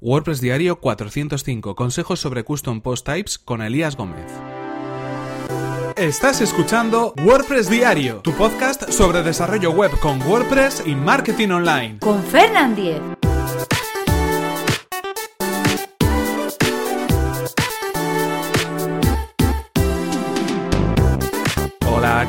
WordPress Diario 405. Consejos sobre Custom Post Types con Elías Gómez. Estás escuchando WordPress Diario, tu podcast sobre desarrollo web con WordPress y marketing online. Con Fernand Diez.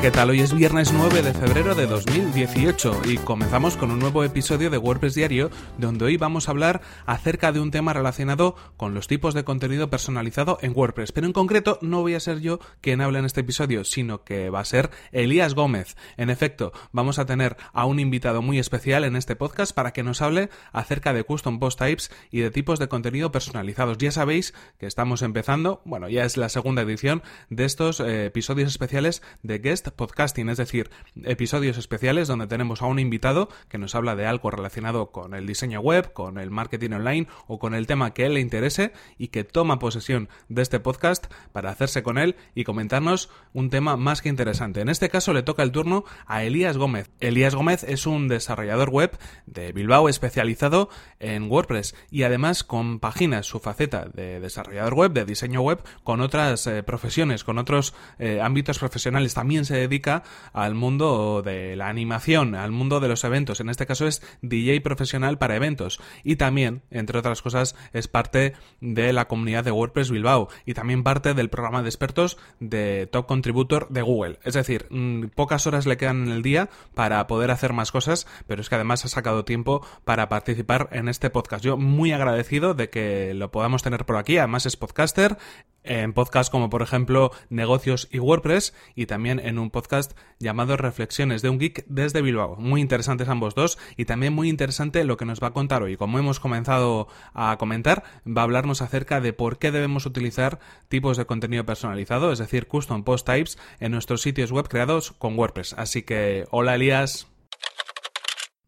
¿Qué tal? Hoy es viernes 9 de febrero de 2018 y comenzamos con un nuevo episodio de WordPress Diario donde hoy vamos a hablar acerca de un tema relacionado con los tipos de contenido personalizado en WordPress. Pero en concreto no voy a ser yo quien hable en este episodio, sino que va a ser Elías Gómez. En efecto, vamos a tener a un invitado muy especial en este podcast para que nos hable acerca de custom post types y de tipos de contenido personalizados. Ya sabéis que estamos empezando, bueno, ya es la segunda edición de estos eh, episodios especiales de guest podcasting, es decir, episodios especiales donde tenemos a un invitado que nos habla de algo relacionado con el diseño web, con el marketing online o con el tema que él le interese y que toma posesión de este podcast para hacerse con él y comentarnos un tema más que interesante. En este caso le toca el turno a Elías Gómez. Elías Gómez es un desarrollador web de Bilbao especializado en WordPress y además compagina su faceta de desarrollador web, de diseño web, con otras eh, profesiones, con otros eh, ámbitos profesionales también se dedica al mundo de la animación, al mundo de los eventos. En este caso es DJ profesional para eventos. Y también, entre otras cosas, es parte de la comunidad de WordPress Bilbao y también parte del programa de expertos de Top Contributor de Google. Es decir, mm, pocas horas le quedan en el día para poder hacer más cosas, pero es que además ha sacado tiempo para participar en este podcast. Yo muy agradecido de que lo podamos tener por aquí. Además es podcaster en podcasts como por ejemplo Negocios y WordPress y también en un podcast llamado Reflexiones de un Geek desde Bilbao. Muy interesantes ambos dos y también muy interesante lo que nos va a contar hoy. Como hemos comenzado a comentar, va a hablarnos acerca de por qué debemos utilizar tipos de contenido personalizado, es decir, custom post types en nuestros sitios web creados con WordPress. Así que, hola Elías.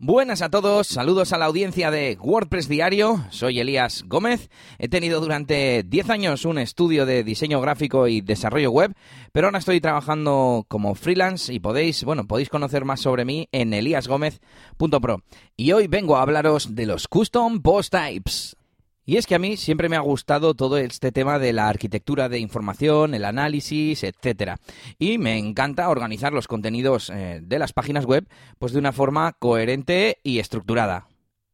Buenas a todos, saludos a la audiencia de WordPress Diario, soy Elías Gómez, he tenido durante 10 años un estudio de diseño gráfico y desarrollo web, pero ahora estoy trabajando como freelance y podéis, bueno, podéis conocer más sobre mí en eliasgomez.pro. Y hoy vengo a hablaros de los custom post types. Y es que a mí siempre me ha gustado todo este tema de la arquitectura de información, el análisis, etcétera. Y me encanta organizar los contenidos eh, de las páginas web pues de una forma coherente y estructurada.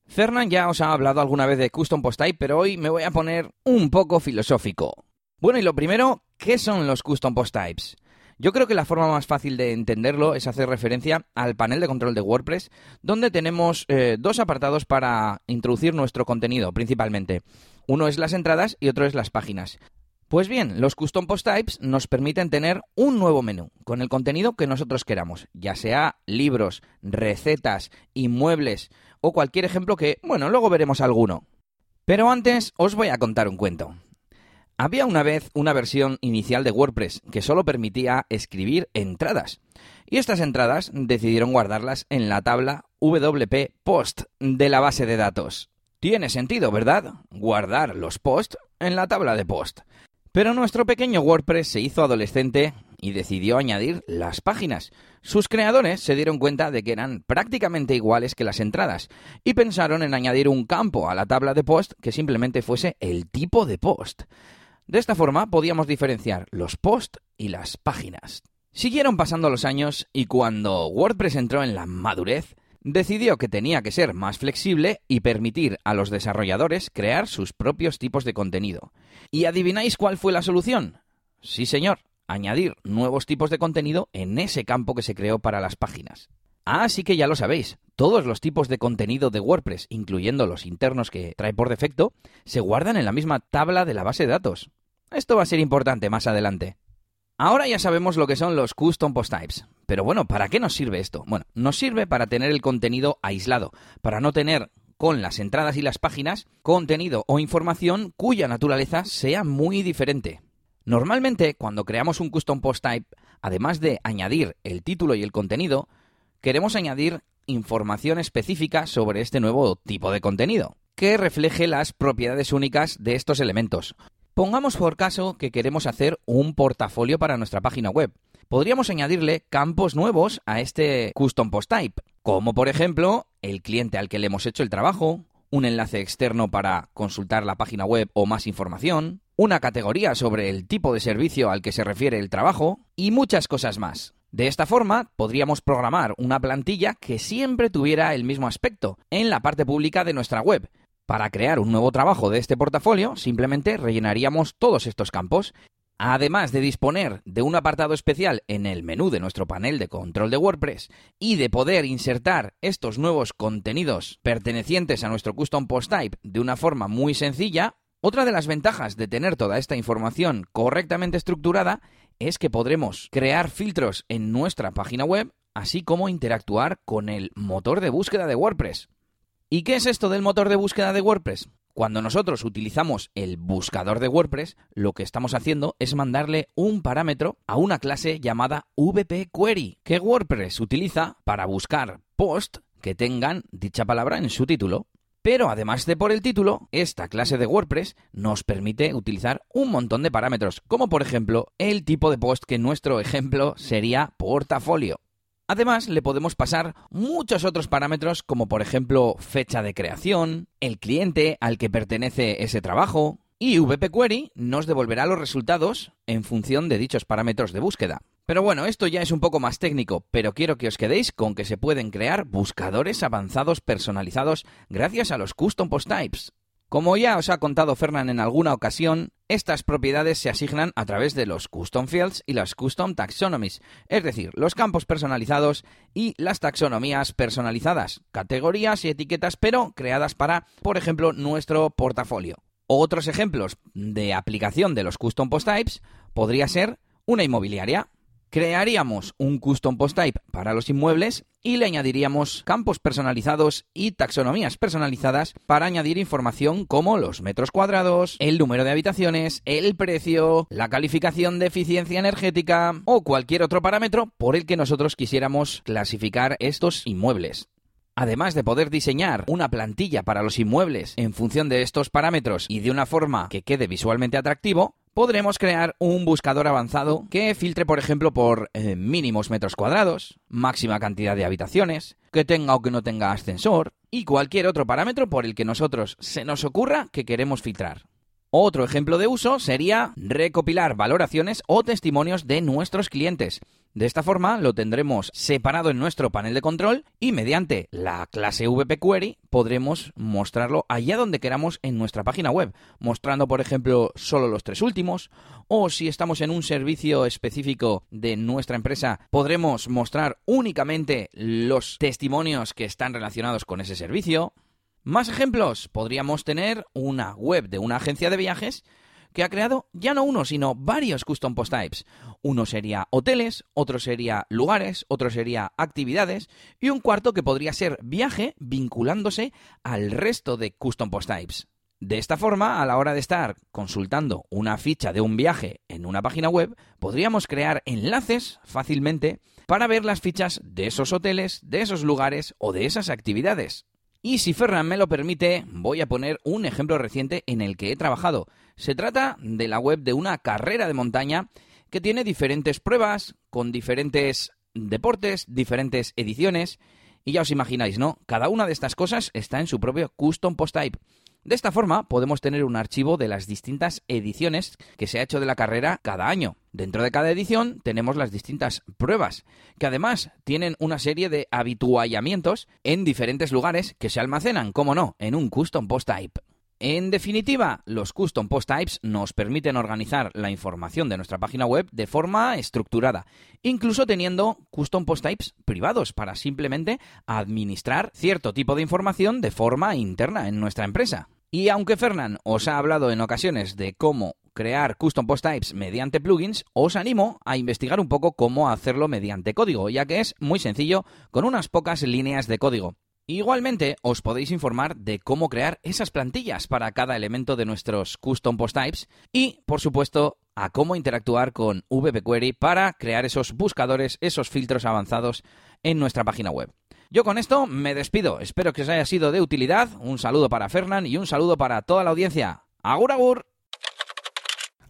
Fernand ya os ha hablado alguna vez de Custom Post Type, pero hoy me voy a poner un poco filosófico. Bueno, y lo primero, ¿qué son los Custom Post Types? Yo creo que la forma más fácil de entenderlo es hacer referencia al panel de control de WordPress, donde tenemos eh, dos apartados para introducir nuestro contenido principalmente. Uno es las entradas y otro es las páginas. Pues bien, los Custom Post Types nos permiten tener un nuevo menú con el contenido que nosotros queramos, ya sea libros, recetas, inmuebles o cualquier ejemplo que, bueno, luego veremos alguno. Pero antes os voy a contar un cuento. Había una vez una versión inicial de WordPress que solo permitía escribir entradas. Y estas entradas decidieron guardarlas en la tabla WP Post de la base de datos. Tiene sentido, ¿verdad? Guardar los posts en la tabla de post. Pero nuestro pequeño WordPress se hizo adolescente y decidió añadir las páginas. Sus creadores se dieron cuenta de que eran prácticamente iguales que las entradas y pensaron en añadir un campo a la tabla de post que simplemente fuese el tipo de post. De esta forma podíamos diferenciar los posts y las páginas. Siguieron pasando los años y cuando WordPress entró en la madurez, decidió que tenía que ser más flexible y permitir a los desarrolladores crear sus propios tipos de contenido. ¿Y adivináis cuál fue la solución? Sí, señor, añadir nuevos tipos de contenido en ese campo que se creó para las páginas. Ah, sí que ya lo sabéis. Todos los tipos de contenido de WordPress, incluyendo los internos que trae por defecto, se guardan en la misma tabla de la base de datos. Esto va a ser importante más adelante. Ahora ya sabemos lo que son los custom post types. Pero bueno, ¿para qué nos sirve esto? Bueno, nos sirve para tener el contenido aislado, para no tener con las entradas y las páginas contenido o información cuya naturaleza sea muy diferente. Normalmente, cuando creamos un custom post type, además de añadir el título y el contenido, queremos añadir información específica sobre este nuevo tipo de contenido, que refleje las propiedades únicas de estos elementos. Pongamos por caso que queremos hacer un portafolio para nuestra página web. Podríamos añadirle campos nuevos a este custom post type, como por ejemplo el cliente al que le hemos hecho el trabajo, un enlace externo para consultar la página web o más información, una categoría sobre el tipo de servicio al que se refiere el trabajo y muchas cosas más. De esta forma, podríamos programar una plantilla que siempre tuviera el mismo aspecto en la parte pública de nuestra web. Para crear un nuevo trabajo de este portafolio, simplemente rellenaríamos todos estos campos Además de disponer de un apartado especial en el menú de nuestro panel de control de WordPress y de poder insertar estos nuevos contenidos pertenecientes a nuestro custom post type de una forma muy sencilla, otra de las ventajas de tener toda esta información correctamente estructurada es que podremos crear filtros en nuestra página web, así como interactuar con el motor de búsqueda de WordPress. ¿Y qué es esto del motor de búsqueda de WordPress? Cuando nosotros utilizamos el buscador de WordPress, lo que estamos haciendo es mandarle un parámetro a una clase llamada VP Query, que WordPress utiliza para buscar posts que tengan dicha palabra en su título. Pero además de por el título, esta clase de WordPress nos permite utilizar un montón de parámetros, como por ejemplo el tipo de post que en nuestro ejemplo sería portafolio. Además, le podemos pasar muchos otros parámetros como por ejemplo fecha de creación, el cliente al que pertenece ese trabajo, y VP Query nos devolverá los resultados en función de dichos parámetros de búsqueda. Pero bueno, esto ya es un poco más técnico, pero quiero que os quedéis con que se pueden crear buscadores avanzados personalizados gracias a los Custom Post Types. Como ya os ha contado Fernand en alguna ocasión, estas propiedades se asignan a través de los custom fields y las custom taxonomies, es decir, los campos personalizados y las taxonomías personalizadas, categorías y etiquetas, pero creadas para, por ejemplo, nuestro portafolio. Otros ejemplos de aplicación de los custom post types podría ser una inmobiliaria, crearíamos un custom post type para los inmuebles y le añadiríamos campos personalizados y taxonomías personalizadas para añadir información como los metros cuadrados, el número de habitaciones, el precio, la calificación de eficiencia energética o cualquier otro parámetro por el que nosotros quisiéramos clasificar estos inmuebles. Además de poder diseñar una plantilla para los inmuebles en función de estos parámetros y de una forma que quede visualmente atractivo, podremos crear un buscador avanzado que filtre, por ejemplo, por eh, mínimos metros cuadrados, máxima cantidad de habitaciones, que tenga o que no tenga ascensor y cualquier otro parámetro por el que nosotros se nos ocurra que queremos filtrar. Otro ejemplo de uso sería recopilar valoraciones o testimonios de nuestros clientes. De esta forma lo tendremos separado en nuestro panel de control y mediante la clase VP Query podremos mostrarlo allá donde queramos en nuestra página web, mostrando por ejemplo solo los tres últimos o si estamos en un servicio específico de nuestra empresa podremos mostrar únicamente los testimonios que están relacionados con ese servicio. Más ejemplos, podríamos tener una web de una agencia de viajes que ha creado ya no uno, sino varios custom post types. Uno sería hoteles, otro sería lugares, otro sería actividades y un cuarto que podría ser viaje vinculándose al resto de custom post types. De esta forma, a la hora de estar consultando una ficha de un viaje en una página web, podríamos crear enlaces fácilmente para ver las fichas de esos hoteles, de esos lugares o de esas actividades. Y si Ferran me lo permite, voy a poner un ejemplo reciente en el que he trabajado. Se trata de la web de una carrera de montaña que tiene diferentes pruebas, con diferentes deportes, diferentes ediciones. Y ya os imagináis, ¿no? Cada una de estas cosas está en su propio custom post type. De esta forma podemos tener un archivo de las distintas ediciones que se ha hecho de la carrera cada año. Dentro de cada edición tenemos las distintas pruebas, que además tienen una serie de habituallamientos en diferentes lugares que se almacenan, como no, en un custom post type. En definitiva, los custom post types nos permiten organizar la información de nuestra página web de forma estructurada, incluso teniendo custom post types privados para simplemente administrar cierto tipo de información de forma interna en nuestra empresa. Y aunque Fernán os ha hablado en ocasiones de cómo crear custom post types mediante plugins, os animo a investigar un poco cómo hacerlo mediante código, ya que es muy sencillo con unas pocas líneas de código. Igualmente, os podéis informar de cómo crear esas plantillas para cada elemento de nuestros custom post types y, por supuesto, a cómo interactuar con VP Query para crear esos buscadores, esos filtros avanzados en nuestra página web. Yo con esto me despido. Espero que os haya sido de utilidad. Un saludo para Fernán y un saludo para toda la audiencia. ¡Agur, agur!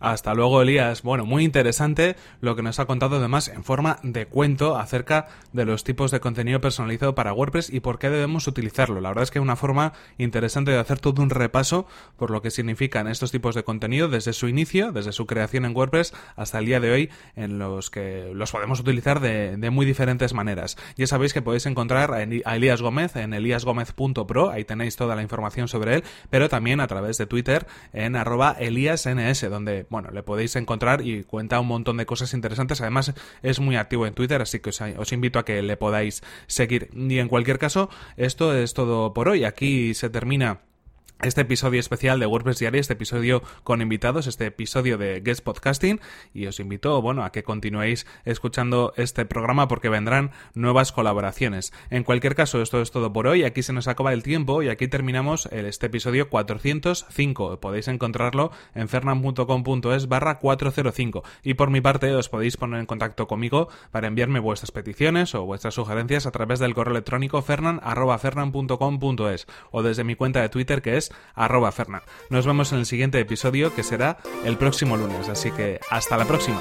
Hasta luego, Elías. Bueno, muy interesante lo que nos ha contado además en forma de cuento acerca de los tipos de contenido personalizado para WordPress y por qué debemos utilizarlo. La verdad es que es una forma interesante de hacer todo un repaso por lo que significan estos tipos de contenido desde su inicio, desde su creación en WordPress hasta el día de hoy, en los que los podemos utilizar de, muy diferentes maneras. Ya sabéis que podéis encontrar a Elías Gómez en eliasgomez.pro, ahí tenéis toda la información sobre él, pero también a través de Twitter en arroba eliasns, donde bueno, le podéis encontrar y cuenta un montón de cosas interesantes. Además, es muy activo en Twitter, así que os, invito a que le podáis seguir. Y en cualquier caso, esto es todo por hoy. Aquí se termina este episodio especial de WordPress Diario, este episodio con invitados, este episodio de Guest Podcasting y os invito, bueno, a que continuéis escuchando este programa porque vendrán nuevas colaboraciones. En cualquier caso, esto es todo por hoy, aquí se nos acaba el tiempo y aquí terminamos este episodio 405. Podéis encontrarlo en fernan.com.es barra 405 y por mi parte os podéis poner en contacto conmigo para enviarme vuestras peticiones o vuestras sugerencias a través del correo electrónico fernan.fernan.com.es o desde mi cuenta de Twitter que es arroba Nos vemos en el siguiente episodio que será el próximo lunes, así que hasta la próxima.